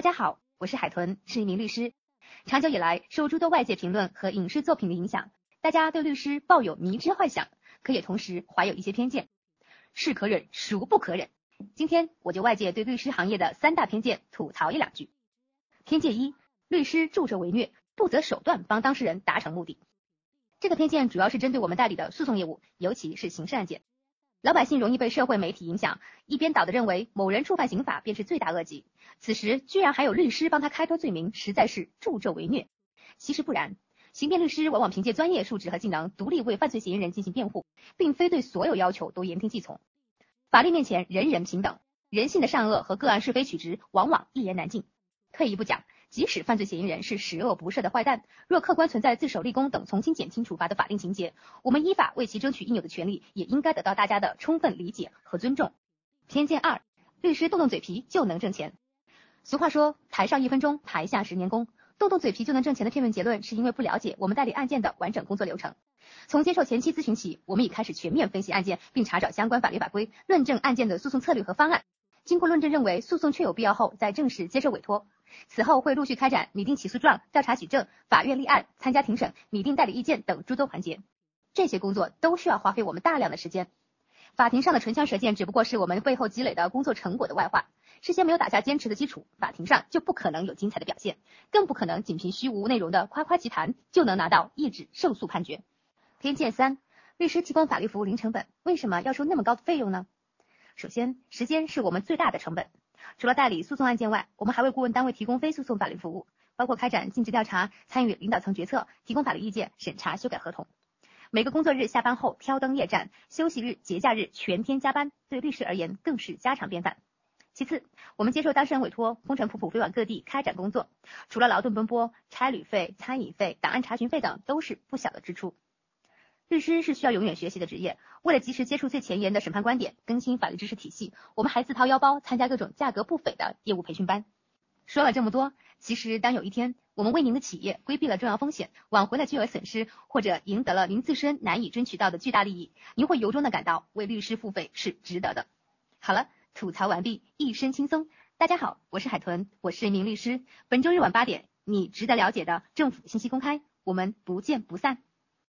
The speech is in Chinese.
大家好，我是海豚，是一名律师。长久以来，受诸多外界评论和影视作品的影响，大家对律师抱有迷之幻想，可也同时怀有一些偏见。是可忍，孰不可忍？今天我就外界对律师行业的三大偏见吐槽一两句。偏见一：律师助纣为虐，不择手段帮当事人达成目的。这个偏见主要是针对我们代理的诉讼业务，尤其是刑事案件。老百姓容易被社会媒体影响，一边倒的认为某人触犯刑法便是罪大恶极，此时居然还有律师帮他开脱罪名，实在是助纣为虐。其实不然，刑辩律师往往凭借专业素质和技能，独立为犯罪嫌疑人进行辩护，并非对所有要求都言听计从。法律面前人人平等，人性的善恶和个案是非曲直往往一言难尽。退一步讲。即使犯罪嫌疑人是十恶不赦的坏蛋，若客观存在自首立功等从轻减轻处罚的法定情节，我们依法为其争取应有的权利，也应该得到大家的充分理解和尊重。偏见二，律师动动嘴皮就能挣钱。俗话说，台上一分钟，台下十年功。动动嘴皮就能挣钱的片面结论，是因为不了解我们代理案件的完整工作流程。从接受前期咨询起，我们已开始全面分析案件，并查找相关法律法规，论证案件的诉讼策略和方案。经过论证认为诉讼确有必要后，再正式接受委托。此后会陆续开展拟定起诉状、调查举证、法院立案、参加庭审、拟定代理意见等诸多环节。这些工作都需要花费我们大量的时间。法庭上的唇枪舌剑只不过是我们背后积累的工作成果的外化。事先没有打下坚持的基础，法庭上就不可能有精彩的表现，更不可能仅凭虚无内容的夸夸其谈就能拿到一纸胜诉判决。偏见三：律师提供法律服务零成本，为什么要收那么高的费用呢？首先，时间是我们最大的成本。除了代理诉讼案件外，我们还为顾问单位提供非诉讼法律服务，包括开展尽职调查、参与领导层决策、提供法律意见、审查修改合同。每个工作日下班后挑灯夜战，休息日、节假日全天加班，对律师而言更是家常便饭。其次，我们接受当事人委托，风尘仆仆飞往各地开展工作，除了劳动奔波，差旅费、餐饮费、档案查询费等都是不小的支出。律师是需要永远学习的职业，为了及时接触最前沿的审判观点，更新法律知识体系，我们还自掏腰包参加各种价格不菲的业务培训班。说了这么多，其实当有一天我们为您的企业规避了重要风险，挽回了巨额损失，或者赢得了您自身难以争取到的巨大利益，您会由衷的感到为律师付费是值得的。好了，吐槽完毕，一身轻松。大家好，我是海豚，我是一名律师。本周日晚八点，你值得了解的政府信息公开，我们不见不散。